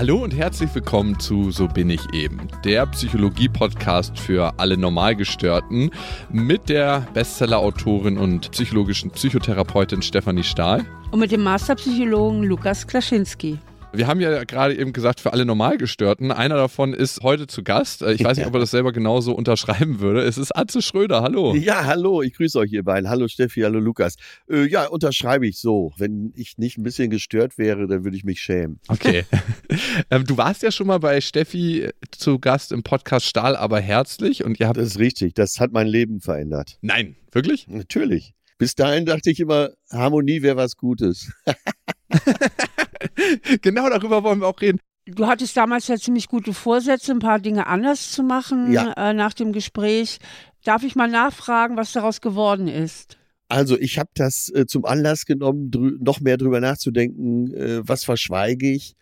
Hallo und herzlich willkommen zu So bin ich eben, der Psychologie-Podcast für alle Normalgestörten mit der Bestseller-Autorin und psychologischen Psychotherapeutin Stefanie Stahl. Und mit dem Masterpsychologen Lukas Klaschinski. Wir haben ja gerade eben gesagt, für alle Normalgestörten. Einer davon ist heute zu Gast. Äh, ich weiß nicht, ob er das selber genauso unterschreiben würde. Es ist Atze Schröder. Hallo. Ja, hallo. Ich grüße euch ihr beiden. Hallo Steffi, hallo Lukas. Äh, ja, unterschreibe ich so. Wenn ich nicht ein bisschen gestört wäre, dann würde ich mich schämen. Okay. ähm, du warst ja schon mal bei Steffi zu Gast im Podcast Stahl, aber herzlich. Und ihr habt das ist richtig. Das hat mein Leben verändert. Nein, wirklich? Natürlich. Bis dahin dachte ich immer, Harmonie wäre was Gutes. genau darüber wollen wir auch reden. Du hattest damals ja ziemlich gute Vorsätze, ein paar Dinge anders zu machen Ja. äh, nach dem Gespräch. Darf ich mal nachfragen, was daraus geworden ist? Also ich habe das äh, zum Anlass genommen, noch mehr drüber nachzudenken, äh, was verschweige ich,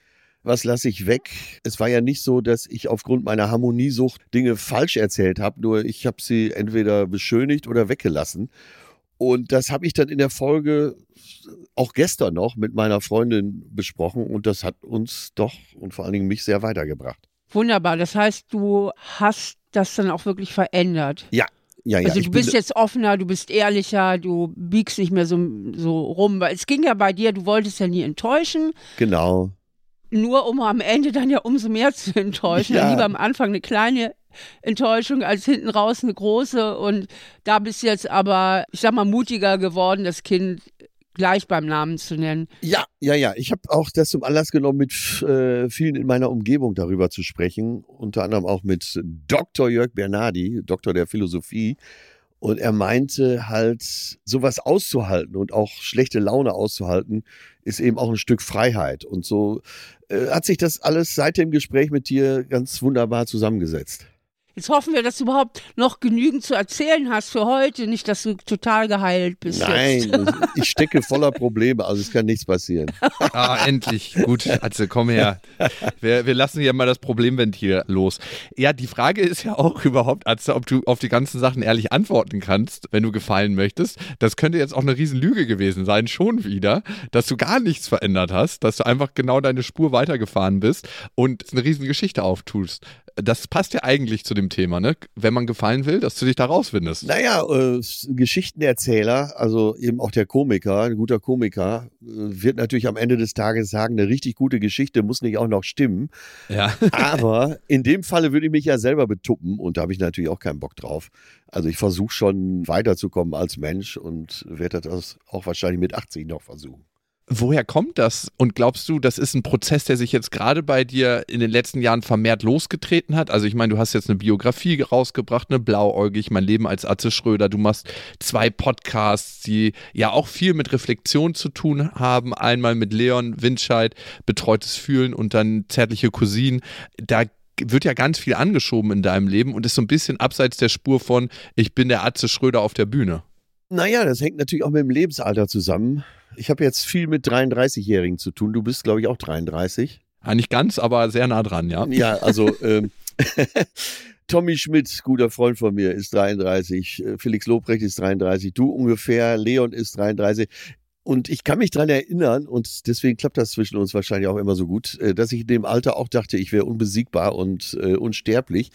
was lasse ich weg. Es war ja nicht so, dass ich aufgrund meiner Harmoniesucht Dinge falsch erzählt habe, nur ich habe sie entweder beschönigt oder weggelassen. Und das habe ich dann in der Folge auch gestern noch mit meiner Freundin besprochen und das hat uns doch und vor allen Dingen mich sehr weitergebracht. Wunderbar. Das heißt, du hast das dann auch wirklich verändert. Ja, ja, also ich du bist jetzt offener, du bist ehrlicher, du biegst nicht mehr so, so rum. Weil es ging ja bei dir, du wolltest ja nie enttäuschen. genau. nur um am Ende dann ja umso mehr zu enttäuschen. Ja. Lieber am Anfang eine kleine Enttäuschung als hinten raus eine große. Und da bist du jetzt aber, ich sag mal, mutiger geworden, das Kind gleich beim Namen zu nennen. Ja, ja, ja. Ich habe auch das zum Anlass genommen, mit äh, vielen in meiner Umgebung darüber zu sprechen. Unter anderem auch mit Dr. Jörg Bernardi, Doktor der Philosophie. Und er meinte halt, sowas auszuhalten und auch schlechte Laune auszuhalten, ist eben auch ein Stück Freiheit. Und so äh, hat sich das alles seit dem Gespräch mit dir ganz wunderbar zusammengesetzt. Jetzt hoffen wir, dass du überhaupt noch genügend zu erzählen hast für heute. Nicht, dass du total geheilt bist. Jetzt. Nein, ich stecke voller Probleme, also es kann nichts passieren. Ah, endlich. Gut, Atze, komm her. Wir, wir lassen hier mal das Problemventil los. Ja, die Frage ist ja auch überhaupt, Atze, ob du auf die ganzen Sachen ehrlich antworten kannst, wenn du gefallen möchtest. Das könnte jetzt auch eine Riesenlüge gewesen sein, schon wieder, dass du gar nichts verändert hast, dass du einfach genau deine Spur weitergefahren bist und eine Riesengeschichte auftust. Das passt ja eigentlich zu dem Thema, ne? Wenn man gefallen will, dass du dich da rausfindest. Naja, äh, Geschichtenerzähler, also eben auch der Komiker, ein guter Komiker, äh, wird natürlich am Ende des Tages sagen, eine richtig gute Geschichte muss nicht auch noch stimmen. Ja. Aber in dem Falle würde ich mich ja selber betuppen und da habe ich natürlich auch keinen Bock drauf. Also ich versuche schon weiterzukommen als Mensch und werde das auch wahrscheinlich mit 80 noch versuchen. Woher kommt das? Und glaubst du, das ist ein Prozess, der sich jetzt gerade bei dir in den letzten Jahren vermehrt losgetreten hat? Also ich meine, du hast jetzt eine Biografie rausgebracht, eine Blauäugig, mein Leben als Atze Schröder. Du machst zwei Podcasts, die ja auch viel mit Reflexion zu tun haben. Einmal mit Leon Windscheid, Betreutes Fühlen und dann Zärtliche Cousinen. Da wird ja ganz viel angeschoben in deinem Leben und ist so ein bisschen abseits der Spur von ich bin der Atze Schröder auf der Bühne. Naja, das hängt natürlich auch mit dem Lebensalter zusammen. Ich habe jetzt viel mit 33-Jährigen zu tun. Du bist, glaube ich, auch 33. Ja, nicht ganz, aber sehr nah dran, ja. Ja, also ähm, Tommy Schmidt, guter Freund von mir, ist 33. äh, Felix Lobrecht ist 33. Du ungefähr. Leon ist 33. Und ich kann mich dran erinnern, und deswegen klappt das zwischen uns wahrscheinlich auch immer so gut, äh, dass ich in dem Alter auch dachte, ich wäre unbesiegbar und äh, unsterblich.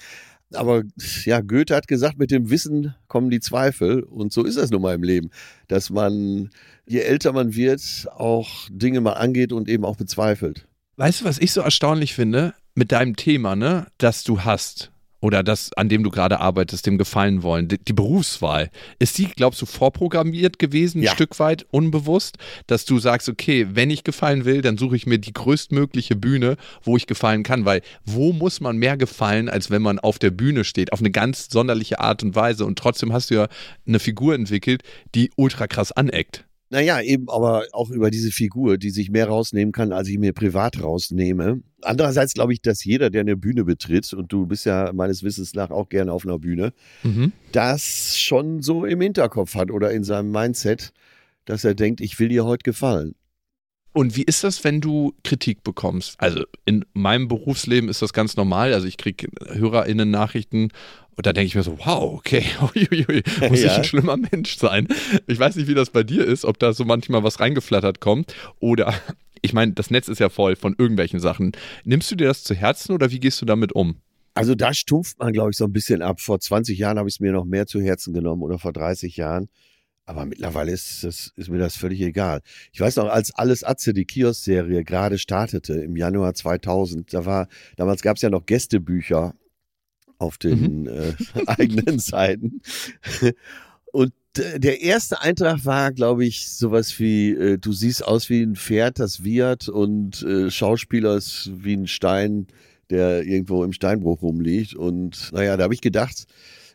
Aber ja, Goethe hat gesagt, mit dem Wissen kommen die Zweifel. Und so ist es nun mal im Leben, dass man, je älter man wird, auch Dinge mal angeht und eben auch bezweifelt. Weißt du, was ich so erstaunlich finde mit deinem Thema, ne, das du hast oder das, an dem du gerade arbeitest, dem gefallen wollen, die, die Berufswahl, ist die, glaubst du, vorprogrammiert gewesen, ein Ja. Stück weit unbewusst, dass du sagst, okay, wenn ich gefallen will, dann suche ich mir die größtmögliche Bühne, wo ich gefallen kann, weil wo muss man mehr gefallen, als wenn man auf der Bühne steht, auf eine ganz sonderliche Art und Weise und trotzdem hast du ja eine Figur entwickelt, die ultra krass aneckt. Naja, eben aber auch über diese Figur, die sich mehr rausnehmen kann, als ich mir privat rausnehme. Andererseits glaube ich, dass jeder, der eine Bühne betritt, und du bist ja meines Wissens nach auch gerne auf einer Bühne, Mhm. das schon so im Hinterkopf hat oder in seinem Mindset, dass er denkt, ich will dir heute gefallen. Und wie ist das, wenn du Kritik bekommst? Also in meinem Berufsleben ist das ganz normal. Also ich kriege HörerInnen-Nachrichten und da denke ich mir so, wow, okay, uiuiui, muss ich Ja. ein schlimmer Mensch sein. Ich weiß nicht, wie das bei dir ist, ob da so manchmal was reingeflattert kommt oder Ich meine, das Netz ist ja voll von irgendwelchen Sachen. Nimmst du dir das zu Herzen oder wie gehst du damit um? Also da stumpft man, glaube ich, so ein bisschen ab. Vor 20 Jahren habe ich es mir noch mehr zu Herzen genommen oder vor 30 Jahren. Aber mittlerweile ist, das, ist mir das völlig egal. Ich weiß noch, als Alles Atze, die Kiosk-Serie, gerade startete im Januar 2000, da war, damals gab es ja noch Gästebücher auf den mhm. äh, eigenen Seiten. Und der erste Eintrag war, glaube ich, sowas wie, äh, du siehst aus wie ein Pferd, das wiehert und äh, Schauspieler ist wie ein Stein, der irgendwo im Steinbruch rumliegt. Und naja, da habe ich gedacht,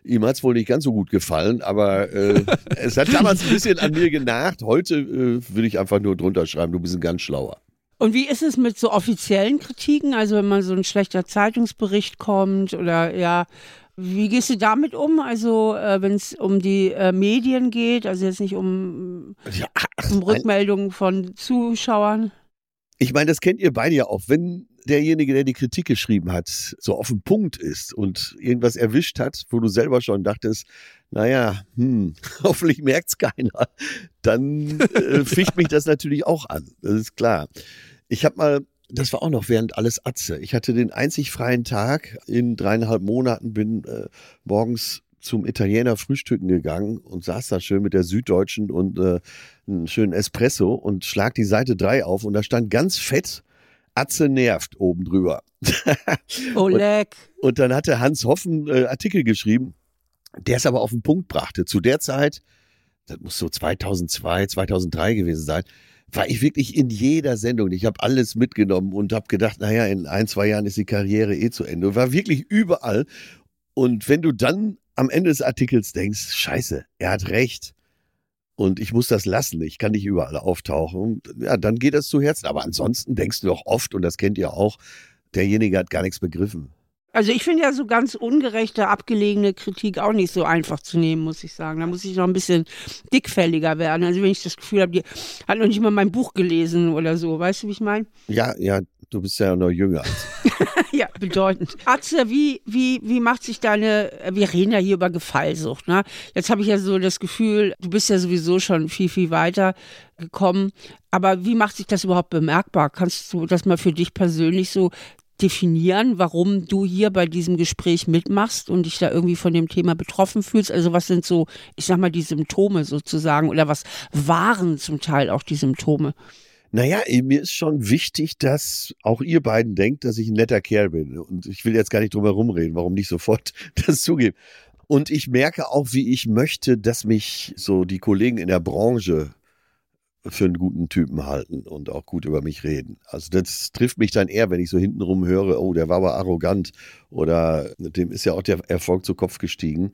ihm hat es wohl nicht ganz so gut gefallen, aber äh, es hat damals ein bisschen an mir genagt. Heute äh, würde ich einfach nur drunter schreiben, du bist ein ganz schlauer. Und wie ist es mit so offiziellen Kritiken? Also wenn mal so ein schlechter Zeitungsbericht kommt oder ja, wie gehst du damit um? Also äh, wenn es um die äh, Medien geht, also jetzt nicht um, ja, um Rückmeldungen von Zuschauern? Ich meine, das kennt ihr beide ja auch. Wenn derjenige, der die Kritik geschrieben hat, so auf den Punkt ist und irgendwas erwischt hat, wo du selber schon dachtest, naja, hm, hoffentlich merkt es keiner, dann äh, ficht mich das natürlich auch an. Das ist klar. Ich habe mal das war auch noch während alles Atze. Ich hatte den einzig freien Tag in dreieinhalb Monaten, bin äh, morgens zum Italiener frühstücken gegangen und saß da schön mit der Süddeutschen und äh, einen schönen Espresso und schlag die Seite 3 auf und da stand ganz fett Atze nervt oben drüber. oh, leck. Und, und, dann hatte Hans Hoffen äh, Artikel geschrieben, der es aber auf den Punkt brachte. Zu der Zeit, das muss so 2002, 2003 gewesen sein, war ich wirklich in jeder Sendung. Ich habe alles mitgenommen und habe gedacht, naja, in ein, zwei Jahren ist die Karriere eh zu Ende. War wirklich überall. Und wenn du dann am Ende des Artikels denkst, scheiße, er hat recht und ich muss das lassen, ich kann nicht überall auftauchen, ja, dann geht das zu Herzen. Aber ansonsten denkst du doch oft, und das kennt ihr auch, derjenige hat gar nichts begriffen. Also ich finde ja so ganz ungerechte, abgelegene Kritik auch nicht so einfach zu nehmen, muss ich sagen. Da muss ich noch ein bisschen dickfälliger werden. Also wenn ich das Gefühl habe, die hat noch nicht mal mein Buch gelesen oder so. Weißt du, wie ich meine? Ja, ja, du bist ja noch jünger. ja, bedeutend. Atze, wie, wie, wie macht sich deine, wir reden ja hier über Gefallsucht, ne? Jetzt habe ich ja so das Gefühl, du bist ja sowieso schon viel, viel weiter gekommen. Aber wie macht sich das überhaupt bemerkbar? Kannst du das mal für dich persönlich so definieren, warum du hier bei diesem Gespräch mitmachst und dich da irgendwie von dem Thema betroffen fühlst? Also was sind so, ich sag mal, die Symptome sozusagen oder was waren zum Teil auch die Symptome? Naja, mir ist schon wichtig, dass auch ihr beiden denkt, dass ich ein netter Kerl bin. Und ich will jetzt gar nicht drum herum reden, warum nicht sofort das zugeben. Und ich merke auch, wie ich möchte, dass mich so die Kollegen in der Branche für einen guten Typen halten und auch gut über mich reden. Also das trifft mich dann eher, wenn ich so hintenrum höre, oh, der war aber arrogant oder dem ist ja auch der Erfolg zu Kopf gestiegen.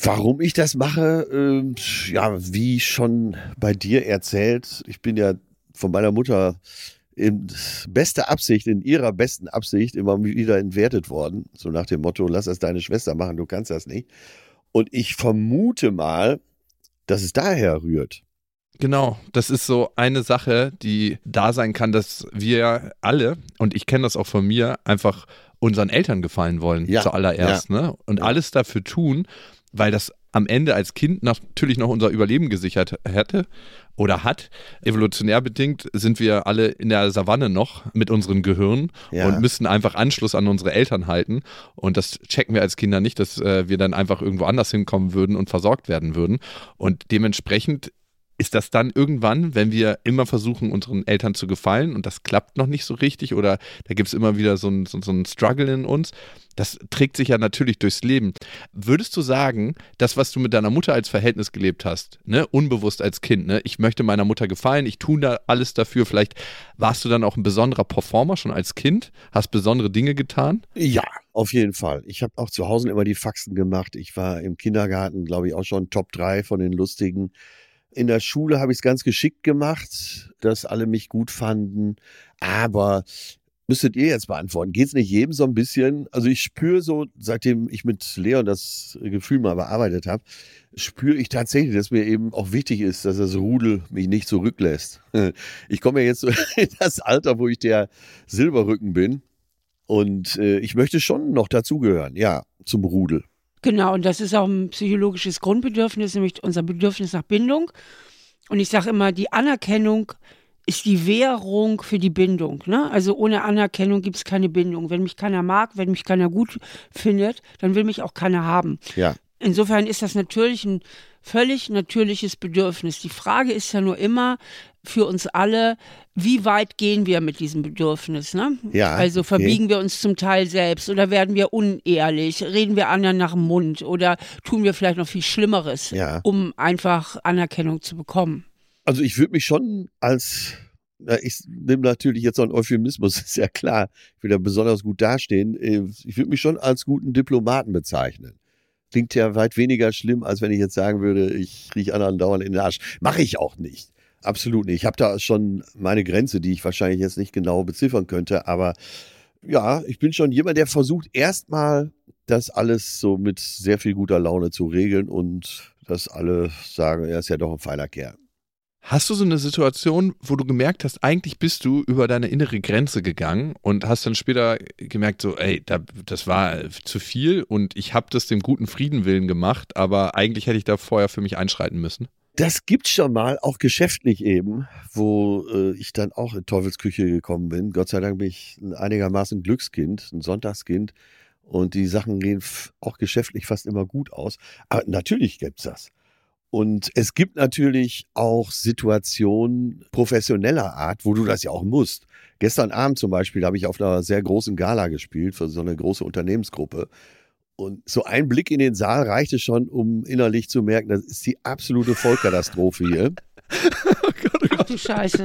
Warum ich das mache, äh, ja, wie schon bei dir erzählt, ich bin ja von meiner Mutter in bester Absicht, in ihrer besten Absicht immer wieder entwertet worden. So nach dem Motto, lass das deine Schwester machen, du kannst das nicht. Und ich vermute mal, dass es daher rührt. Genau, das ist so eine Sache, die da sein kann, dass wir alle, und ich kenne das auch von mir, einfach unseren Eltern gefallen wollen, ja, zuallererst, ja. ne? Und ja. alles dafür tun, weil das am Ende als Kind natürlich noch unser Überleben gesichert hätte oder hat. Evolutionär bedingt sind wir alle in der Savanne noch mit unserem Gehirn ja. und müssen einfach Anschluss an unsere Eltern halten. Und das checken wir als Kinder nicht, dass äh, wir dann einfach irgendwo anders hinkommen würden und versorgt werden würden. Und dementsprechend ist das dann irgendwann, wenn wir immer versuchen, unseren Eltern zu gefallen und das klappt noch nicht so richtig oder da gibt es immer wieder so ein, so, so ein Struggle in uns, das trägt sich ja natürlich durchs Leben. Würdest du sagen, das, was du mit deiner Mutter als Verhältnis gelebt hast, ne, unbewusst als Kind, ne, ich möchte meiner Mutter gefallen, ich tue da alles dafür, vielleicht warst du dann auch ein besonderer Performer schon als Kind, hast besondere Dinge getan? Ja, auf jeden Fall. Ich habe auch zu Hause immer die Faxen gemacht. Ich war im Kindergarten, glaube ich, auch schon Top 3 von den lustigen. In der Schule habe ich es ganz geschickt gemacht, dass alle mich gut fanden. Aber müsstet ihr jetzt beantworten, geht es nicht jedem so ein bisschen? Also ich spüre so, seitdem ich mit Leon das Gefühl mal bearbeitet habe, spüre ich tatsächlich, dass mir eben auch wichtig ist, dass das Rudel mich nicht zurücklässt. Ich komme ja jetzt in das Alter, wo ich der Silberrücken bin. Und äh, ich möchte schon noch dazugehören, ja, zum Rudel. Genau, und das ist auch ein psychologisches Grundbedürfnis, nämlich unser Bedürfnis nach Bindung. Und ich sage immer, die Anerkennung ist die Währung für die Bindung. Ne? Also ohne Anerkennung gibt es keine Bindung. Wenn mich keiner mag, wenn mich keiner gut findet, dann will mich auch keiner haben. Ja. Insofern ist das natürlich ein völlig natürliches Bedürfnis. Die Frage ist ja nur immer für uns alle, wie weit gehen wir mit diesem Bedürfnis? Ne? Ja, also okay. verbiegen wir uns zum Teil selbst oder werden wir unehrlich, reden wir anderen nach dem Mund oder tun wir vielleicht noch viel Schlimmeres, Ja. um einfach Anerkennung zu bekommen. Also ich würde mich schon als, ich nehme natürlich jetzt so einen Euphemismus, ist ja klar, ich will da besonders gut dastehen. Äh, Ich würde mich schon als guten Diplomaten bezeichnen. Klingt ja weit weniger schlimm, als wenn ich jetzt sagen würde, ich rieche anderen dauernd in den Arsch. Mache ich auch nicht. Absolut nicht. Ich habe da schon meine Grenze, die ich wahrscheinlich jetzt nicht genau beziffern könnte, aber ja, ich bin schon jemand, der versucht erstmal das alles so mit sehr viel guter Laune zu regeln und dass alle sagen, er ist ja doch ein feiner Kerl. Hast du so eine Situation, wo du gemerkt hast, eigentlich bist du über deine innere Grenze gegangen und hast dann später gemerkt, so, ey, da, das war zu viel und ich habe das dem guten Frieden willen gemacht, aber eigentlich hätte ich da vorher für mich einschreiten müssen? Das gibt's schon mal, auch geschäftlich eben, wo äh, ich dann auch in Teufelsküche gekommen bin. Gott sei Dank bin ich ein einigermaßen Glückskind, ein Sonntagskind. Und die Sachen gehen auch geschäftlich fast immer gut aus. Aber natürlich gibt's das. Und es gibt natürlich auch Situationen professioneller Art, wo du das ja auch musst. Gestern Abend zum Beispiel habe ich auf einer sehr großen Gala gespielt für so eine große Unternehmensgruppe. Und so ein Blick in den Saal reichte schon, um innerlich zu merken, das ist die absolute Vollkatastrophe hier. Ach du Scheiße.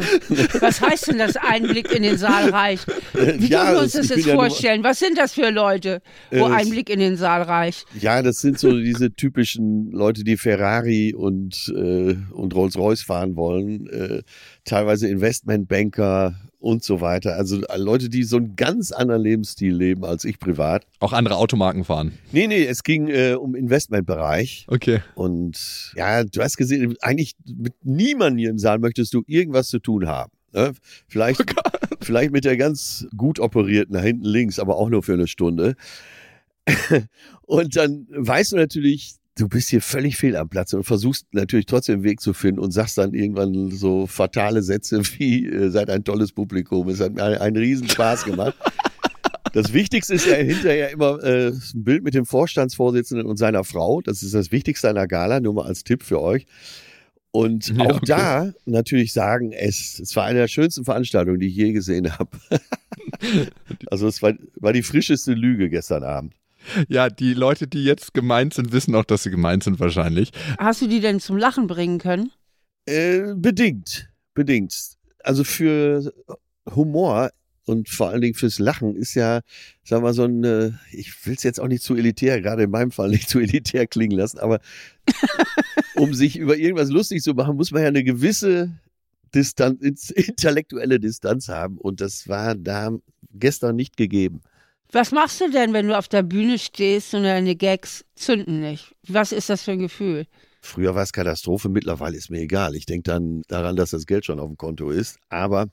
Was heißt denn das Einblick in den Saal reicht? Wie Ja, dürfen wir uns das- jetzt ja nur- vorstellen? Was sind das für Leute, wo Äh, ein Blick in den Saal reicht? Ja, das sind so diese typischen Leute, die Ferrari und, äh, und Rolls-Royce fahren wollen, äh, teilweise Investmentbanker und so weiter. Also äh, Leute, die so einen ganz anderen Lebensstil leben als ich privat. Auch andere Automarken fahren. Nee, nee, es ging äh, um Investmentbereich. Okay. Und ja, du hast gesehen, eigentlich mit niemandem hier im Saal möchtest du irgendwas zu tun haben. Ne? Vielleicht, vielleicht mit der ganz gut operierten da hinten links, aber auch nur für eine Stunde. und dann weißt du natürlich, du bist hier völlig fehl am Platz und versuchst natürlich trotzdem einen Weg zu finden und sagst dann irgendwann so fatale Sätze wie, äh, seid ein tolles Publikum. Es hat mir einen, einen riesen Spaß gemacht. Das Wichtigste ist ja hinterher immer äh, ein Bild mit dem Vorstandsvorsitzenden und seiner Frau. Das ist das Wichtigste einer Gala, nur mal als Tipp für euch. Und Ja, auch okay. da natürlich sagen, es, es war eine der schönsten Veranstaltungen, die ich je gesehen habe. also es war, war die frischeste Lüge gestern Abend. Ja, die Leute, die jetzt gemeint sind, wissen auch, dass sie gemeint sind wahrscheinlich. Hast du die denn zum Lachen bringen können? Äh, bedingt, bedingt. Also für Humor und vor allen Dingen fürs Lachen ist ja, sagen wir mal, so ein, äh, ich will es jetzt auch nicht zu elitär, gerade in meinem Fall nicht zu elitär klingen lassen, aber um sich über irgendwas lustig zu machen, muss man ja eine gewisse Distanz, intellektuelle Distanz haben und das war da gestern nicht gegeben. Was machst du denn, wenn du auf der Bühne stehst und deine Gags zünden nicht? Was ist das für ein Gefühl? Früher war es Katastrophe, mittlerweile ist mir egal. Ich denke dann daran, dass das Geld schon auf dem Konto ist. Aber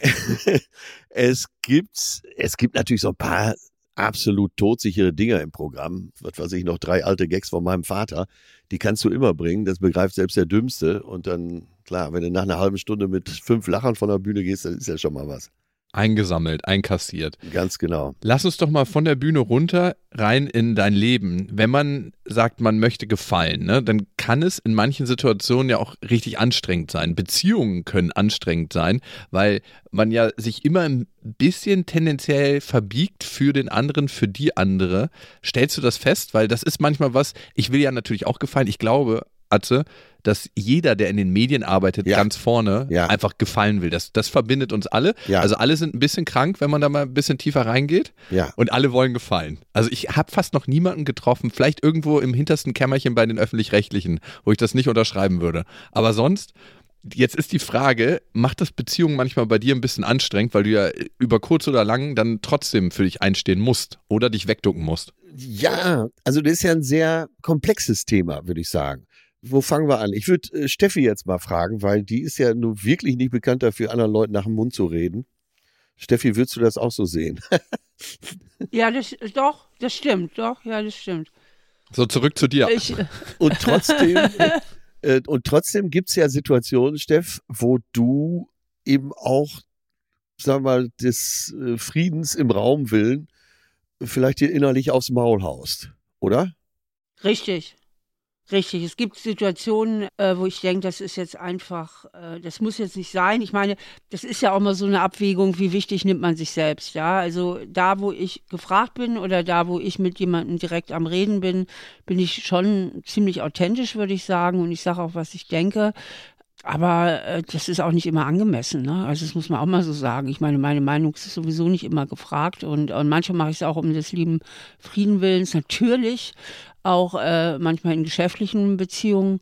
es gibt, es gibt natürlich so ein paar absolut todsichere Dinger im Programm. Was weiß ich, noch drei alte Gags von meinem Vater. Die kannst du immer bringen. Das begreift selbst der Dümmste. Und dann, klar, wenn du nach einer halben Stunde mit fünf Lachern von der Bühne gehst, dann ist ja schon mal was. Eingesammelt, einkassiert. Ganz genau. Lass uns doch mal von der Bühne runter rein in dein Leben. Wenn man sagt, man möchte gefallen, ne, dann kann es in manchen Situationen ja auch richtig anstrengend sein. Beziehungen können anstrengend sein, weil man ja sich immer ein bisschen tendenziell verbiegt für den anderen, für die andere. Stellst du das fest? Weil das ist manchmal was, ich will ja natürlich auch gefallen. Ich glaube, Atze, dass jeder, der in den Medien arbeitet, Ja. ganz vorne Ja. einfach gefallen will. Das, das verbindet uns alle. Ja. Also alle sind ein bisschen krank, wenn man da mal ein bisschen tiefer reingeht. Ja. Und alle wollen gefallen. Also ich habe fast noch niemanden getroffen, vielleicht irgendwo im hintersten Kämmerchen bei den öffentlich-rechtlichen, wo ich das nicht unterschreiben würde. Aber sonst, jetzt ist die Frage, macht das Beziehungen manchmal bei dir ein bisschen anstrengend, weil du ja über kurz oder lang dann trotzdem für dich einstehen musst oder dich wegducken musst? Ja, also das ist ja ein sehr komplexes Thema, würde ich sagen. Wo fangen wir an? Ich würde äh, Steffi jetzt mal fragen, weil die ist ja nun wirklich nicht bekannt dafür, anderen Leuten nach dem Mund zu reden. Steffi, würdest du das auch so sehen? Ja, das, doch, das stimmt, doch, ja, das stimmt. So, zurück zu dir. Ich, Und trotzdem, äh, und trotzdem gibt's ja Situationen, Steff, wo du eben auch, sagen wir mal, des äh, Friedens im Raum willen vielleicht dir innerlich aufs Maul haust, oder? Richtig. Richtig, es gibt Situationen, äh, wo ich denke, das ist jetzt einfach, äh, das muss jetzt nicht sein. Ich meine, das ist ja auch mal so eine Abwägung, wie wichtig nimmt man sich selbst, ja. Also da, wo ich gefragt bin oder da, wo ich mit jemandem direkt am Reden bin, bin ich schon ziemlich authentisch, würde ich sagen. Und ich sage auch, was ich denke. Aber äh, das ist auch nicht immer angemessen. Ne? Also das muss man auch mal so sagen. Ich meine, meine Meinung ist sowieso nicht immer gefragt. Und, und manchmal mache ich es auch um des lieben Friedenwillens. Natürlich auch äh, manchmal in geschäftlichen Beziehungen.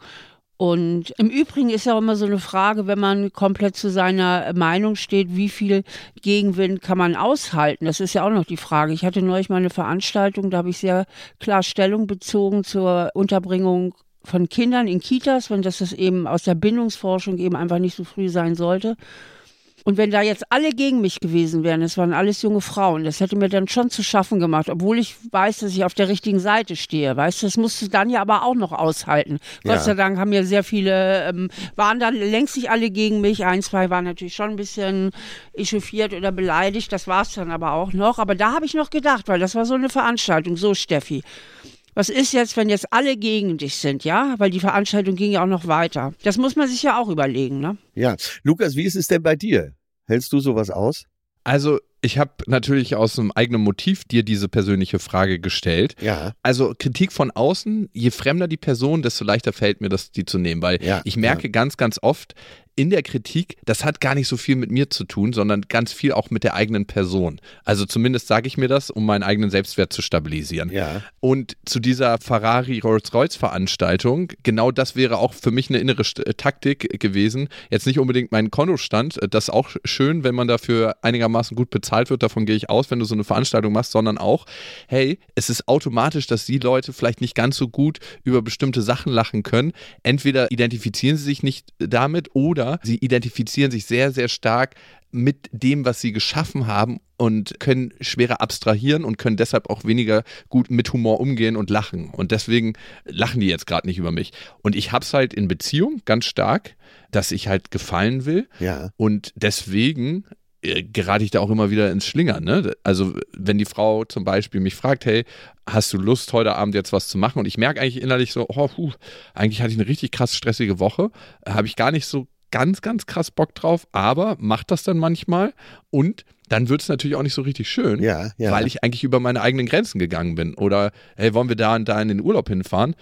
Und im Übrigen ist ja auch immer so eine Frage, wenn man komplett zu seiner Meinung steht, wie viel Gegenwind kann man aushalten? Das ist ja auch noch die Frage. Ich hatte neulich mal eine Veranstaltung, da habe ich sehr klar Stellung bezogen zur Unterbringung von Kindern in Kitas, wenn das, das eben aus der Bindungsforschung eben einfach nicht so früh sein sollte. Und wenn da jetzt alle gegen mich gewesen wären, es waren alles junge Frauen, das hätte mir dann schon zu schaffen gemacht, obwohl ich weiß, dass ich auf der richtigen Seite stehe. Weißt du, das musst du dann ja aber auch noch aushalten. Ja. Gott sei Dank haben ja sehr viele, ähm, waren dann längst nicht alle gegen mich. Ein, zwei waren natürlich schon ein bisschen echauffiert oder beleidigt. Das war es dann aber auch noch. Aber da habe ich noch gedacht, weil das war so eine Veranstaltung. So, Steffi was ist jetzt, wenn jetzt alle gegen dich sind, ja? Weil die Veranstaltung ging ja auch noch weiter. Das muss man sich ja auch überlegen, ne? Ja. Lukas, wie ist es denn bei dir? Hältst du sowas aus? Also, ich habe natürlich aus einem eigenen Motiv dir diese persönliche Frage gestellt. Ja. Also Kritik von außen, je fremder die Person, desto leichter fällt mir das, die zu nehmen, weil ja, ich merke ja. ganz, ganz oft, in der Kritik, das hat gar nicht so viel mit mir zu tun, sondern ganz viel auch mit der eigenen Person. Also zumindest sage ich mir das, um meinen eigenen Selbstwert zu stabilisieren. Ja. Und zu dieser Ferrari Rolls-Royce Veranstaltung, genau das wäre auch für mich eine innere äh, Taktik gewesen. Jetzt nicht unbedingt mein Kontostand, äh, das ist auch schön, wenn man dafür einigermaßen gut bezahlt wird, davon gehe ich aus, wenn du so eine Veranstaltung machst, sondern auch, hey, es ist automatisch, dass die Leute vielleicht nicht ganz so gut über bestimmte Sachen lachen können. Entweder identifizieren sie sich nicht damit oder oder sie identifizieren sich sehr, sehr stark mit dem, was sie geschaffen haben und können schwerer abstrahieren und können deshalb auch weniger gut mit Humor umgehen und lachen. Und deswegen lachen die jetzt gerade nicht über mich. Und ich habe es halt in Beziehung ganz stark, dass ich halt gefallen will. Ja. Und deswegen äh, gerate ich da auch immer wieder ins Schlingern. Ne? Also wenn die Frau zum Beispiel mich fragt, hey, hast du Lust, heute Abend jetzt was zu machen? Und ich merke eigentlich innerlich so, oh, puh, eigentlich hatte ich eine richtig krass stressige Woche, habe ich gar nicht so ganz, ganz krass Bock drauf, aber macht das dann manchmal und dann wird es natürlich auch nicht so richtig schön, ja, ja. weil ich eigentlich über meine eigenen Grenzen gegangen bin. Oder, hey, wollen wir da und da in den Urlaub hinfahren?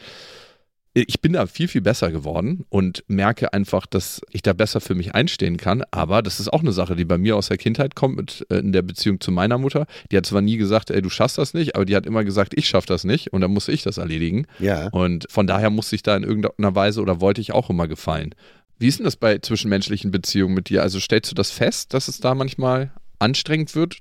Ich bin da viel, viel besser geworden und merke einfach, dass ich da besser für mich einstehen kann. Aber das ist auch eine Sache, die bei mir aus der Kindheit kommt, mit, äh, in der Beziehung zu meiner Mutter. Die hat zwar nie gesagt, ey, du schaffst das nicht, aber die hat immer gesagt, ich schaff das nicht und dann musste ich das erledigen. Ja. Und von daher musste ich da in irgendeiner Weise oder wollte ich auch immer gefallen. Wie ist denn das bei zwischenmenschlichen Beziehungen mit dir? Also stellst du das fest, dass es da manchmal anstrengend wird?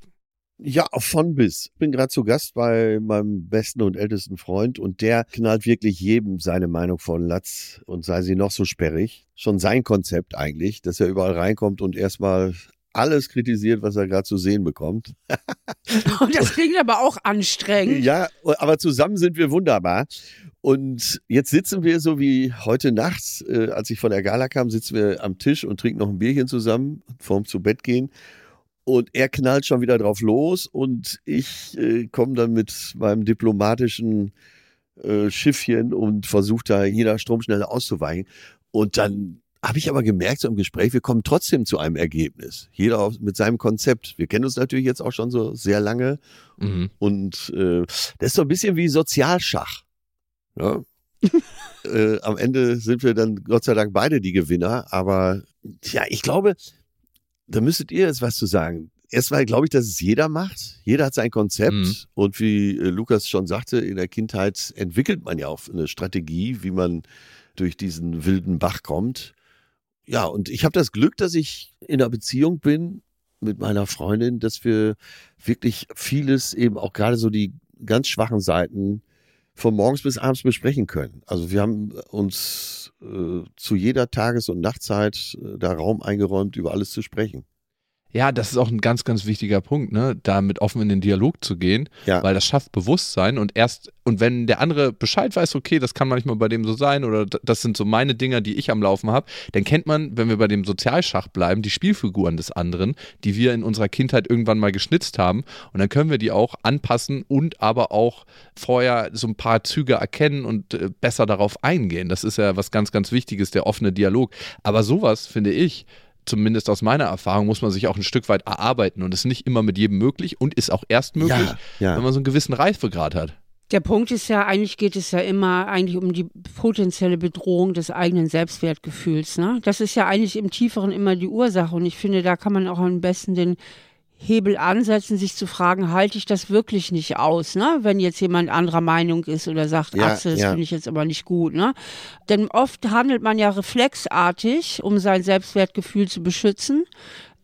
Ja, von bis. Ich bin gerade zu Gast bei meinem besten und ältesten Freund und der knallt wirklich jedem seine Meinung von Latz und sei sie noch so sperrig. Schon sein Konzept eigentlich, dass er überall reinkommt und erstmal alles kritisiert, was er gerade zu sehen bekommt. Das klingt aber auch anstrengend. Ja, aber zusammen sind wir wunderbar. Und jetzt sitzen wir so wie heute Nacht, äh, als ich von der Gala kam, sitzen wir am Tisch und trinken noch ein Bierchen zusammen, vorm zu Bett gehen. Und er knallt schon wieder drauf los und ich äh, komme dann mit meinem diplomatischen äh, Schiffchen und versuche da jeder Stromschnelle auszuweichen. Und dann habe ich aber gemerkt, so im Gespräch, wir kommen trotzdem zu einem Ergebnis. Jeder mit seinem Konzept. Wir kennen uns natürlich jetzt auch schon so sehr lange. Mhm. Und äh, das ist so ein bisschen wie Sozialschach. Ja? äh, am Ende sind wir dann Gott sei Dank beide die Gewinner. Aber ja, ich glaube, da müsstet ihr jetzt was zu sagen. Erstmal glaube ich, dass es jeder macht. Jeder hat sein Konzept. Mhm. Und wie äh, Lukas schon sagte, in der Kindheit entwickelt man ja auch eine Strategie, wie man durch diesen wilden Bach kommt. Ja, und ich habe das Glück, dass ich in einer Beziehung bin mit meiner Freundin, dass wir wirklich vieles eben auch gerade so die ganz schwachen Seiten von morgens bis abends besprechen können. Also wir haben uns äh, zu jeder Tages- und Nachtzeit äh, da Raum eingeräumt, über alles zu sprechen. Ja, das ist auch ein ganz, ganz wichtiger Punkt, ne? damit offen in den Dialog zu gehen, Ja. weil das schafft Bewusstsein und erst, und wenn der andere Bescheid weiß, okay, das kann manchmal bei dem so sein oder das sind so meine Dinger, die ich am Laufen habe, dann kennt man, wenn wir bei dem Sozialschach bleiben, die Spielfiguren des anderen, die wir in unserer Kindheit irgendwann mal geschnitzt haben und dann können wir die auch anpassen und aber auch vorher so ein paar Züge erkennen und äh, besser darauf eingehen. Das ist ja was ganz, ganz Wichtiges, der offene Dialog. Aber sowas, finde ich, zumindest aus meiner Erfahrung, muss man sich auch ein Stück weit erarbeiten und ist nicht immer mit jedem möglich und ist auch erst möglich, Ja, ja. wenn man so einen gewissen Reifegrad hat. Der Punkt ist ja, eigentlich geht es ja immer eigentlich um die potenzielle Bedrohung des eigenen Selbstwertgefühls. Ne? Das ist ja eigentlich im Tieferen immer die Ursache. Und ich finde, da kann man auch am besten den Hebel ansetzen, sich zu fragen, halte ich das wirklich nicht aus, ne? wenn jetzt jemand anderer Meinung ist oder sagt, Ja, Atze, das ja. finde ich jetzt aber nicht gut. Ne? Denn oft handelt man ja reflexartig, um sein Selbstwertgefühl zu beschützen.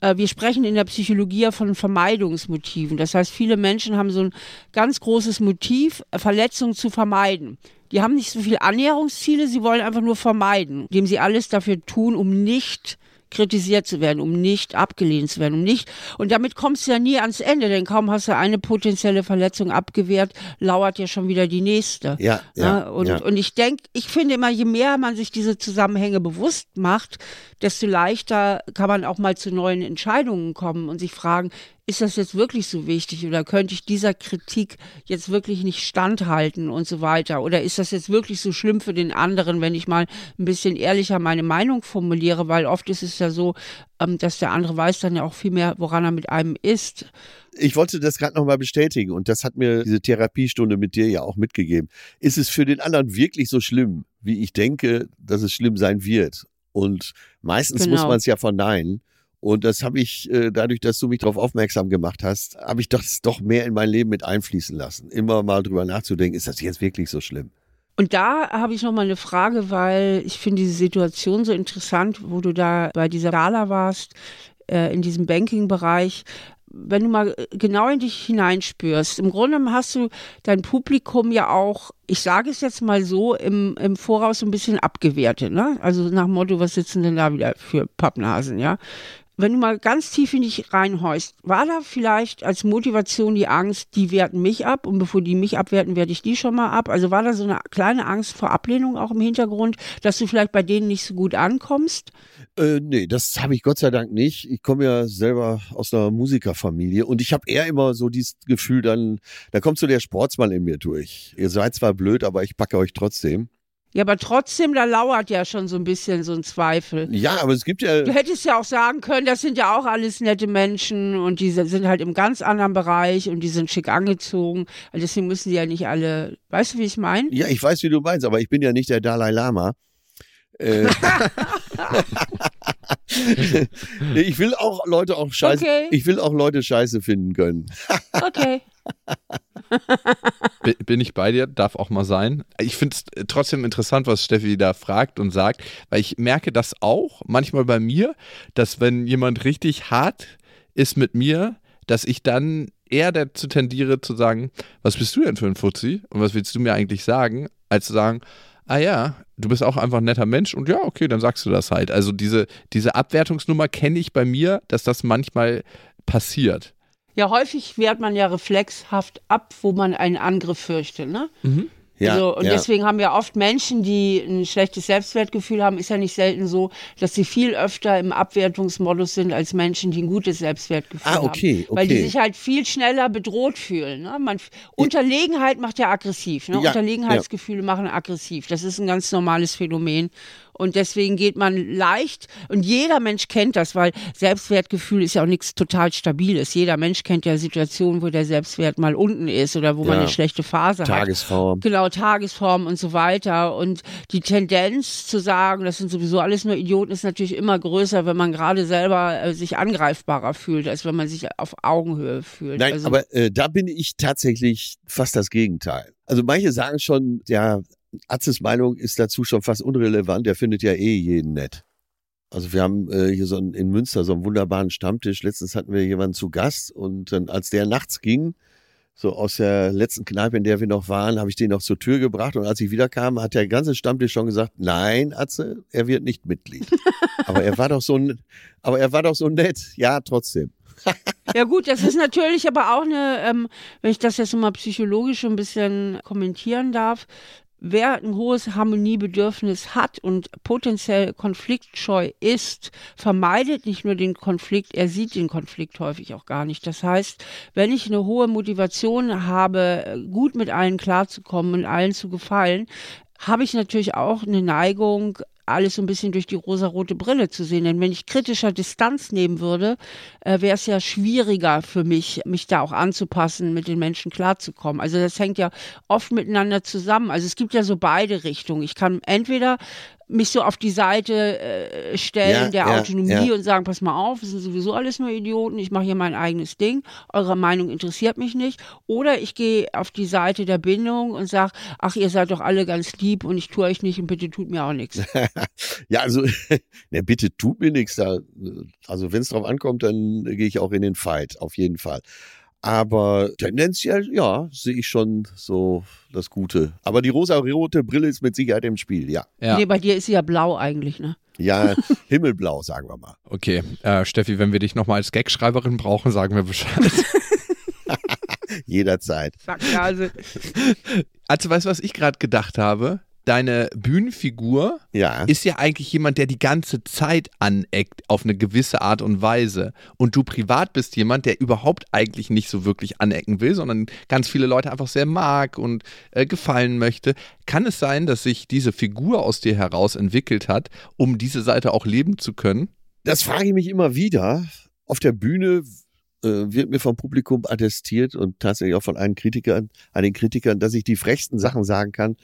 Äh, Wir sprechen in der Psychologie ja von Vermeidungsmotiven. Das heißt, viele Menschen haben so ein ganz großes Motiv, äh, Verletzungen zu vermeiden. Die haben nicht so viele Annäherungsziele, sie wollen einfach nur vermeiden, indem sie alles dafür tun, um nicht kritisiert zu werden, um nicht abgelehnt zu werden, um nicht. Und damit kommst du ja nie ans Ende, denn kaum hast du eine potenzielle Verletzung abgewehrt, lauert ja schon wieder die nächste. Ja, ja, Ne? und, ja. und ich denke, ich finde immer, je mehr man sich diese Zusammenhänge bewusst macht, desto leichter kann man auch mal zu neuen Entscheidungen kommen und sich fragen, ist das jetzt wirklich so wichtig oder könnte ich dieser Kritik jetzt wirklich nicht standhalten und so weiter? Oder ist das jetzt wirklich so schlimm für den anderen, wenn ich mal ein bisschen ehrlicher meine Meinung formuliere? Weil oft ist es ja so, ähm, dass der andere weiß dann ja auch viel mehr, woran er mit einem ist. Ich wollte das gerade nochmal bestätigen und das hat mir diese Therapiestunde mit dir ja auch mitgegeben. Ist es für den anderen wirklich so schlimm, wie ich denke, dass es schlimm sein wird? Und meistens Genau. muss man es ja verneinen. Und das habe ich, äh, dadurch, dass du mich darauf aufmerksam gemacht hast, habe ich das doch mehr in mein Leben mit einfließen lassen. Immer mal drüber nachzudenken, ist das jetzt wirklich so schlimm? Und da habe ich noch mal eine Frage, weil ich finde diese Situation so interessant, wo du da bei dieser Gala warst, äh, in diesem Banking-Bereich. Wenn du mal äh, genau in dich hineinspürst, im Grunde hast du dein Publikum ja auch, ich sage es jetzt mal so, im, im Voraus ein bisschen abgewertet. Ne? Also nach dem Motto, was sitzen denn da wieder für Pappnasen, ja? Wenn du mal ganz tief in dich reinhorchst, war da vielleicht als Motivation die Angst, die werten mich ab und bevor die mich abwerten, werte ich die schon mal ab? Also war da so eine kleine Angst vor Ablehnung auch im Hintergrund, dass du vielleicht bei denen nicht so gut ankommst? Äh, nee, das habe ich Gott sei Dank nicht. Ich komme ja selber aus einer Musikerfamilie und ich habe eher immer so dieses Gefühl, dann, da kommt so der Sportsmann in mir durch. Ihr seid zwar blöd, aber ich packe euch trotzdem. Ja, aber trotzdem, da lauert ja schon so ein bisschen so ein Zweifel. Ja, aber es gibt ja. Du hättest ja auch sagen können, das sind ja auch alles nette Menschen und die sind halt im ganz anderen Bereich und die sind schick angezogen. Also deswegen müssen die ja nicht alle, weißt du, wie ich meine? Ja, ich weiß, wie du meinst, aber ich bin ja nicht der Dalai Lama. Äh, ich will auch Leute auch scheiße. Okay. Ich will auch Leute scheiße finden können. Okay. Bi- Bin ich bei dir, darf auch mal sein. Ich finde es trotzdem interessant, was Steffi da fragt und sagt, weil ich merke das auch manchmal bei mir, dass wenn jemand richtig hart ist mit mir, dass ich dann eher dazu tendiere zu sagen, was bist du denn für ein Fuzzi und was willst du mir eigentlich sagen, als zu sagen, ah ja, du bist auch einfach ein netter Mensch und ja, okay, dann sagst du das halt. Also diese, diese Abwertungsnummer kenne ich bei mir, dass das manchmal passiert. Ja, häufig wehrt man ja reflexhaft ab, wo man einen Angriff fürchtet, ne? Ja, also, und ja. deswegen haben ja oft Menschen, die ein schlechtes Selbstwertgefühl haben, ist ja nicht selten so, dass sie viel öfter im Abwertungsmodus sind als Menschen, die ein gutes Selbstwertgefühl Ah, okay, haben. Weil die sich halt viel schneller bedroht fühlen. Ne? Man, Unterlegenheit macht ja aggressiv. Ne? Ja, Unterlegenheitsgefühle machen aggressiv. Das ist ein ganz normales Phänomen. Und deswegen geht man leicht, und jeder Mensch kennt das, weil Selbstwertgefühl ist ja auch nichts total Stabiles. Jeder Mensch kennt ja Situationen, wo der Selbstwert mal unten ist oder wo man Ja. eine schlechte Phase hat. Tagesform. Genau, Tagesform und so weiter. Und die Tendenz zu sagen, das sind sowieso alles nur Idioten, ist natürlich immer größer, wenn man gerade selber äh, sich angreifbarer fühlt, als wenn man sich auf Augenhöhe fühlt. Nein, also, aber äh, da bin ich tatsächlich fast das Gegenteil. Also manche sagen schon, ja, Atzes Meinung ist dazu schon fast unrelevant, der findet ja eh jeden nett. Also wir haben äh, hier so einen, in Münster so einen wunderbaren Stammtisch. Letztens hatten wir jemanden zu Gast und dann, als der nachts ging, so aus der letzten Kneipe, in der wir noch waren, habe ich den noch zur Tür gebracht und als ich wiederkam, hat der ganze Stammtisch schon gesagt, nein, Atze, er wird nicht Mitglied. aber er war doch so, aber er war doch so nett. Ja, trotzdem. Ja gut, das ist natürlich aber auch eine, ähm, wenn ich das jetzt mal psychologisch ein bisschen kommentieren darf, wer ein hohes Harmoniebedürfnis hat und potenziell konfliktscheu ist, vermeidet nicht nur den Konflikt, er sieht den Konflikt häufig auch gar nicht. Das heißt, wenn ich eine hohe Motivation habe, gut mit allen klarzukommen und allen zu gefallen, habe ich natürlich auch eine Neigung, alles so ein bisschen durch die rosarote Brille zu sehen. Denn wenn ich kritischer Distanz nehmen würde, äh, wäre es ja schwieriger für mich, mich da auch anzupassen, mit den Menschen klarzukommen. Also das hängt ja oft miteinander zusammen. Also es gibt ja so beide Richtungen. Ich kann entweder mich so auf die Seite äh, stellen Ja, der ja, Autonomie ja. und sagen, pass mal auf, es sind sowieso alles nur Idioten, ich mache hier mein eigenes Ding, eure Meinung interessiert mich nicht. Oder ich gehe auf die Seite der Bindung und sage, ach, ihr seid doch alle ganz lieb und ich tue euch nicht und bitte tut mir auch nichts. Ja, also, ne, bitte tut mir nichts. Also, wenn es drauf ankommt, dann gehe ich auch in den Fight, auf jeden Fall. Aber tendenziell, ja, sehe ich schon so das Gute. Aber die rosa-rote Brille ist mit Sicherheit im Spiel, ja. Ja. Nee, bei dir ist sie ja blau eigentlich, ne? Ja, himmelblau, sagen wir mal. Okay, äh, Steffi, wenn wir dich nochmal als Gagschreiberin brauchen, sagen wir Bescheid. Jederzeit. Sackgase. Also, weißt du, was ich gerade gedacht habe? Deine Bühnenfigur Ja. ist ja eigentlich jemand, der die ganze Zeit aneckt auf eine gewisse Art und Weise. Und du privat bist jemand, der überhaupt eigentlich nicht so wirklich anecken will, sondern ganz viele Leute einfach sehr mag und äh, gefallen möchte. Kann es sein, dass sich diese Figur aus dir heraus entwickelt hat, um diese Seite auch leben zu können? Das frage ich mich immer wieder. Auf der Bühne äh, wird mir vom Publikum attestiert und tatsächlich auch von allen Kritikern, an den Kritikern, dass ich die frechsten Sachen sagen kann,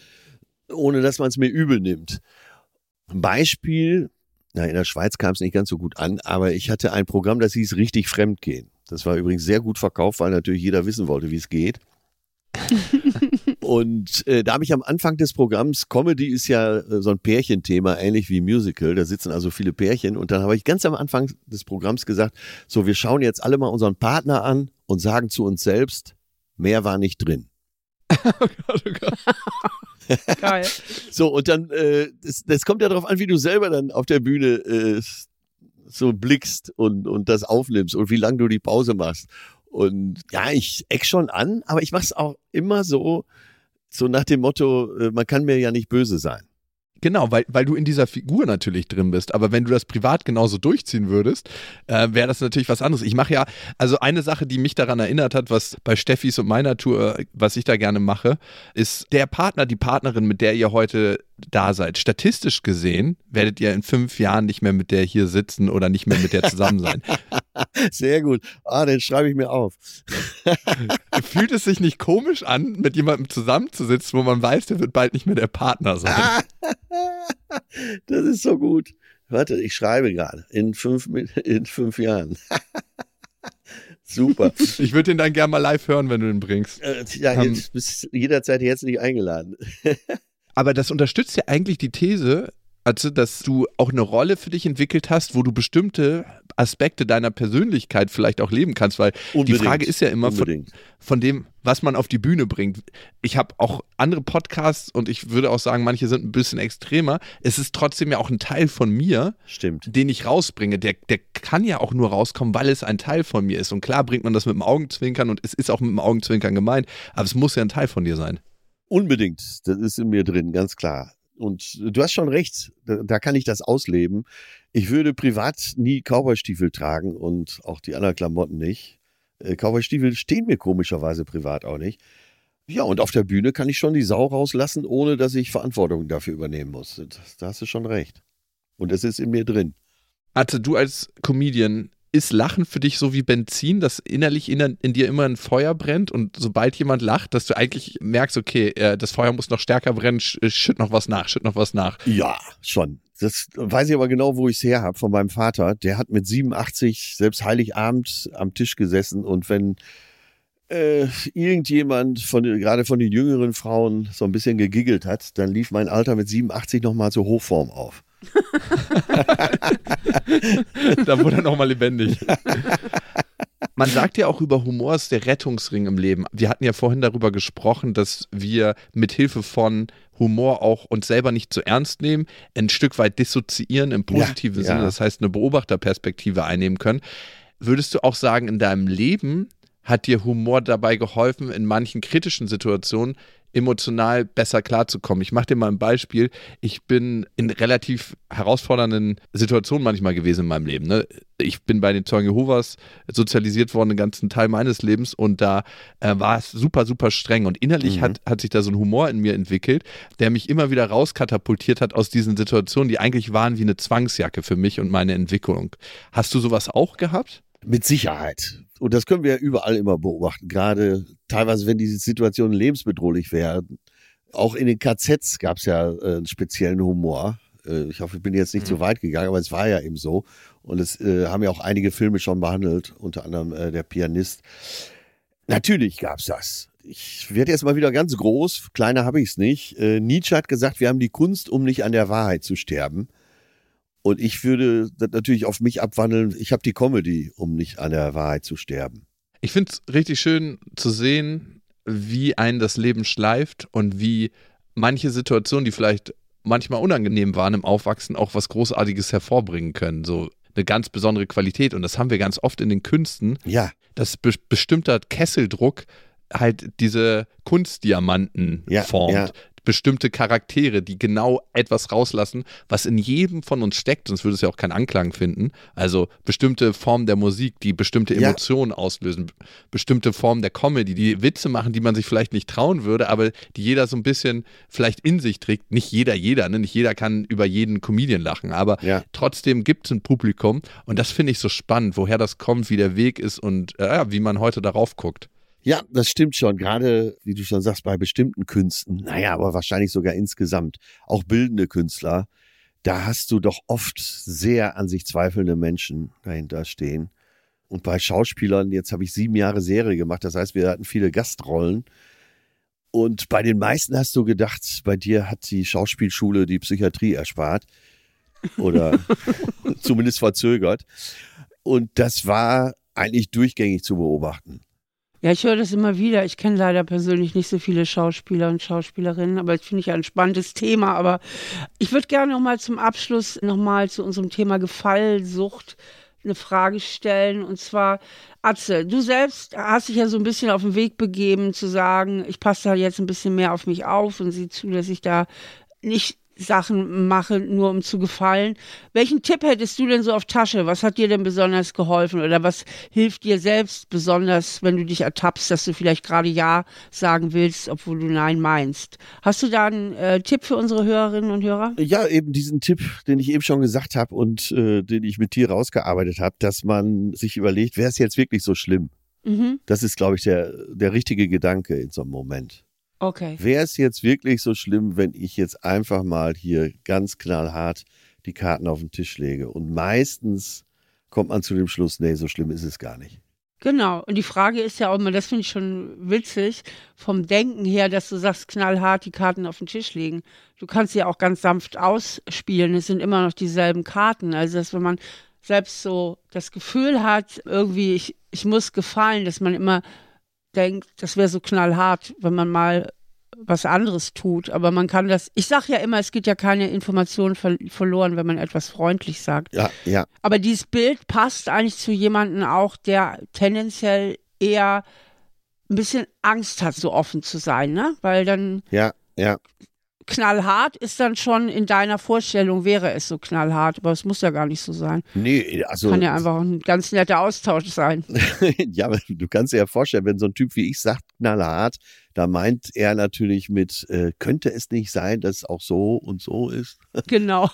ohne dass man es mir übel nimmt. Ein Beispiel, na, in der Schweiz kam es nicht ganz so gut an, aber ich hatte ein Programm, das hieß richtig Fremdgehen. Das war übrigens sehr gut verkauft, weil natürlich jeder wissen wollte, wie es geht. Und äh, da habe ich am Anfang des Programms, Comedy ist ja äh, so ein Pärchenthema, ähnlich wie Musical, da sitzen also viele Pärchen. Und dann habe ich ganz am Anfang des Programms gesagt, so, wir schauen jetzt alle mal unseren Partner an und sagen zu uns selbst, mehr war nicht drin. Geil. So, und dann, äh, das, das kommt ja darauf an, wie du selber dann auf der Bühne äh, so blickst und, und das aufnimmst und wie lange du die Pause machst. Und ja, ich eck schon an, aber ich mache es auch immer so, so nach dem Motto, äh, man kann mir ja nicht böse sein. Genau, weil, weil du in dieser Figur natürlich drin bist. Aber wenn du das privat genauso durchziehen würdest, äh, wäre das natürlich was anderes. Ich mache ja, also eine Sache, die mich daran erinnert hat, was bei Steffis und meiner Tour, äh, was ich da gerne mache, ist der Partner, die Partnerin, mit der ihr heute da seid. Statistisch gesehen werdet ihr in fünf Jahren nicht mehr mit der hier sitzen oder nicht mehr mit der zusammen sein. Sehr gut. Ah, den schreibe ich mir auf. Fühlt es sich nicht komisch an, mit jemandem zusammenzusitzen, wo man weiß, der wird bald nicht mehr der Partner sein? Das ist so gut. Warte, ich schreibe gerade. In fünf, in fünf Jahren. Super. Ich würde den dann gerne mal live hören, wenn du den bringst. Äh, ja, Ähm, jetzt bist jederzeit herzlich eingeladen. Aber das unterstützt ja eigentlich die These, also dass du auch eine Rolle für dich entwickelt hast, wo du bestimmte Aspekte deiner Persönlichkeit vielleicht auch leben kannst, weil die Frage ist ja immer von, Unbedingt. von dem, was man auf die Bühne bringt. Ich habe auch andere Podcasts und ich würde auch sagen, manche sind ein bisschen extremer. Es ist trotzdem ja auch ein Teil von mir, Stimmt. den ich rausbringe. Der, der kann ja auch nur rauskommen, weil es ein Teil von mir ist. Und klar bringt man das mit dem Augenzwinkern und es ist auch mit dem Augenzwinkern gemeint, aber es muss ja ein Teil von dir sein. Unbedingt. Das ist in mir drin, ganz klar. Und du hast schon recht, da, da kann ich das ausleben. Ich würde privat nie Cowboystiefel tragen und auch die anderen Klamotten nicht. Äh, Cowboystiefel stehen mir komischerweise privat auch nicht. Ja, und auf der Bühne kann ich schon die Sau rauslassen, ohne dass ich Verantwortung dafür übernehmen muss. Da hast du schon recht. Und es ist in mir drin. Atte, du als Comedian, ist Lachen für dich so wie Benzin, dass innerlich in, in dir immer ein Feuer brennt und sobald jemand lacht, dass du eigentlich merkst, okay, äh, das Feuer muss noch stärker brennen, sch, äh, schütt noch was nach, schütt noch was nach. Ja, schon. Das weiß ich aber genau, wo ich es her habe, von meinem Vater. Der hat mit 87 selbst Heiligabend am Tisch gesessen und wenn äh, irgendjemand von gerade von den jüngeren Frauen so ein bisschen gegiggelt hat, dann lief mein Alter mit 87 nochmal zur Hochform auf. da wurde er nochmal lebendig. Man sagt ja auch über Humor ist der Rettungsring im Leben. Wir hatten ja vorhin darüber gesprochen, dass wir mit Hilfe von Humor auch uns selber nicht zu ernst nehmen, ein Stück weit dissoziieren im positiven Ja, Sinne, ja. das heißt eine Beobachterperspektive einnehmen können. würdest du auch sagen, in deinem Leben hat dir Humor dabei geholfen, in manchen kritischen Situationen emotional besser klarzukommen. Ich mache dir mal ein Beispiel. Ich bin in relativ herausfordernden Situationen manchmal gewesen in meinem Leben. Ne? Ich bin bei den Zeugen Jehovas sozialisiert worden, den ganzen Teil meines Lebens und da äh, war es super, super streng und innerlich mhm. hat, hat sich da so ein Humor in mir entwickelt, der mich immer wieder rauskatapultiert hat aus diesen Situationen, die eigentlich waren wie eine Zwangsjacke für mich und meine Entwicklung. Hast du sowas auch gehabt? Mit Sicherheit. Und das können wir ja überall immer beobachten. Gerade teilweise, wenn die Situationen lebensbedrohlich werden. Auch in den KZs gab es ja äh, einen speziellen Humor. Äh, ich hoffe, ich bin jetzt nicht mhm. zu weit gegangen, aber es war ja eben so. Und es äh, haben ja auch einige Filme schon behandelt, unter anderem äh, Der Pianist. Natürlich gab es das. Ich werde jetzt mal wieder ganz groß, kleiner habe ich es nicht. Nietzsche hat gesagt, wir haben die Kunst, um nicht an der Wahrheit zu sterben. Und ich würde das natürlich auf mich abwandeln. Ich habe die Comedy, um nicht an der Wahrheit zu sterben. Ich finde es richtig schön zu sehen, wie einen das Leben schleift und wie manche Situationen, die vielleicht manchmal unangenehm waren im Aufwachsen, auch was Großartiges hervorbringen können. So eine ganz besondere Qualität. Und das haben wir ganz oft in den Künsten. Ja. Dass be bestimmter Kesseldruck halt diese Kunstdiamanten ja, formt, ja bestimmte Charaktere, die genau etwas rauslassen, was in jedem von uns steckt, sonst würde es ja auch keinen Anklang finden. Also bestimmte Formen der Musik, die bestimmte Emotionen ja. auslösen, bestimmte Formen der Comedy, die Witze machen, die man sich vielleicht nicht trauen würde, aber die jeder so ein bisschen vielleicht in sich trägt. Nicht jeder, jeder, ne? nicht jeder kann über jeden Comedian lachen, aber ja. trotzdem gibt es ein Publikum und das finde ich so spannend, woher das kommt, wie der Weg ist und äh, wie man heute darauf guckt. Ja, das stimmt schon. Gerade, wie du schon sagst, bei bestimmten Künsten, naja, aber wahrscheinlich sogar insgesamt, auch bildende Künstler, da hast du doch oft sehr an sich zweifelnde Menschen dahinter stehen. Und bei Schauspielern, jetzt habe ich sieben Jahre Serie gemacht, das heißt, wir hatten viele Gastrollen. Und bei den meisten hast du gedacht, bei dir hat die Schauspielschule die Psychiatrie erspart oder zumindest verzögert. Und das war eigentlich durchgängig zu beobachten. Ja, ich höre das immer wieder. Ich kenne leider persönlich nicht so viele Schauspieler und Schauspielerinnen, aber das finde ich ein spannendes Thema. Aber ich würde gerne noch mal zum Abschluss noch mal zu unserem Thema Gefallsucht eine Frage stellen. Und zwar, Atze, du selbst hast dich ja so ein bisschen auf den Weg begeben, zu sagen, ich passe da jetzt ein bisschen mehr auf mich auf und sieh zu, dass ich da nicht Sachen mache, nur um zu gefallen. Welchen Tipp hättest du denn so auf Tasche? Was hat dir denn besonders geholfen oder was hilft dir selbst besonders, wenn du dich ertappst, dass du vielleicht gerade Ja sagen willst, obwohl du Nein meinst? Hast du da einen äh, Tipp für unsere Hörerinnen und Hörer? Ja, eben diesen Tipp, den ich eben schon gesagt habe und äh, den ich mit dir rausgearbeitet habe, dass man sich überlegt, wäre es jetzt wirklich so schlimm? Mhm. Das ist, glaube ich, der, der richtige Gedanke in so einem Moment. Okay. Wäre es jetzt wirklich so schlimm, wenn ich jetzt einfach mal hier ganz knallhart die Karten auf den Tisch lege? Und meistens kommt man zu dem Schluss, nee, so schlimm ist es gar nicht. Genau. Und die Frage ist ja auch immer, das finde ich schon witzig, vom Denken her, dass du sagst, knallhart die Karten auf den Tisch legen. Du kannst sie ja auch ganz sanft ausspielen. Es sind immer noch dieselben Karten. Also, dass wenn man selbst so das Gefühl hat, irgendwie, ich, ich muss gefallen, dass man immer denkt, das wäre so knallhart, wenn man mal was anderes tut. Aber man kann das, ich sage ja immer, es geht ja keine Information ver verloren, wenn man etwas freundlich sagt. Ja, ja. Aber dieses Bild passt eigentlich zu jemandem auch, der tendenziell eher ein bisschen Angst hat, so offen zu sein, ne? Weil dann ja, ja knallhart ist dann schon in deiner Vorstellung, wäre es so knallhart, aber es muss ja gar nicht so sein. Nee, also. Kann ja einfach ein ganz netter Austausch sein. ja, du kannst dir ja vorstellen, wenn so ein Typ wie ich sagt, knallhart, da meint er natürlich mit, äh, könnte es nicht sein, dass es auch so und so ist? Genau.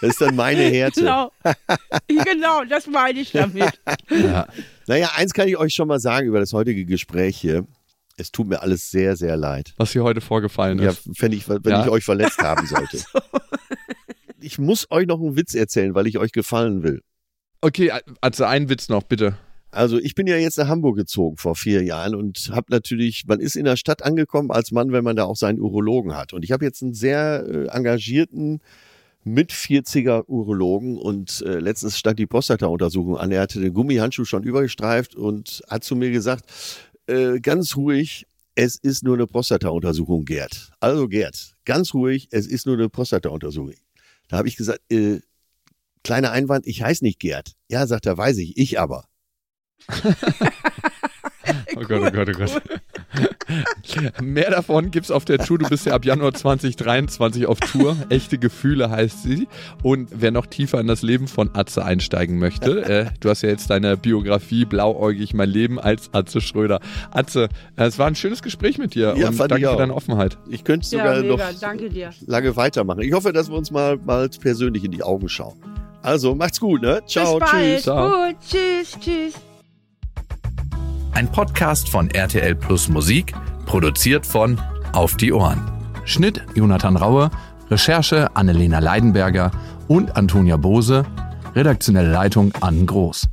Das ist dann meine Härte. Genau, genau das meine ich damit. ja. Naja, eins kann ich euch schon mal sagen über das heutige Gespräch hier. Es tut mir alles sehr, sehr leid. Was hier heute vorgefallen ist. Ja, wenn ich, wenn ja. ich euch verletzt haben sollte. so. Ich muss euch noch einen Witz erzählen, weil ich euch gefallen will. Okay, also einen Witz noch, bitte. Also ich bin ja jetzt nach Hamburg gezogen vor vier Jahren und habe natürlich, man ist in der Stadt angekommen als Mann, wenn man da auch seinen Urologen hat. Und ich habe jetzt einen sehr äh, engagierten mit 40er Urologen und äh, letztens stand die Prostata-Untersuchung an. Er hatte den Gummihandschuh schon übergestreift und hat zu mir gesagt, äh, ganz ruhig, es ist nur eine Prostata-Untersuchung, Gerd. Also Gerd, ganz ruhig, es ist nur eine Prostata-Untersuchung. Da habe ich gesagt, äh, kleiner Einwand, ich heiße nicht Gerd. Ja, sagt er, weiß ich, ich aber. oh Gott, oh Gott, oh Gott. Mehr davon gibt es auf der Tour. Du bist ja ab Januar 2023 auf Tour. Echte Gefühle heißt sie. Und wer noch tiefer in das Leben von Atze einsteigen möchte, äh, du hast ja jetzt deine Biografie Blauäugig mein Leben als Atze Schröder. Atze, äh, es war ein schönes Gespräch mit dir Ja, und fand danke ich für deine Offenheit. Ich könnte sogar ja, mega, noch danke dir. lange weitermachen. Ich hoffe, dass wir uns mal bald persönlich in die Augen schauen. Also, macht's gut, ne? Ciao, Bis bald. tschüss. Ciao. Gut, tschüss, tschüss. Ein Podcast von RTL Plus Musik, produziert von Auf die Ohren. Schnitt Jonathan Raue, Recherche Annelena Leidenberger und Antonia Bose, redaktionelle Leitung Ann Groß.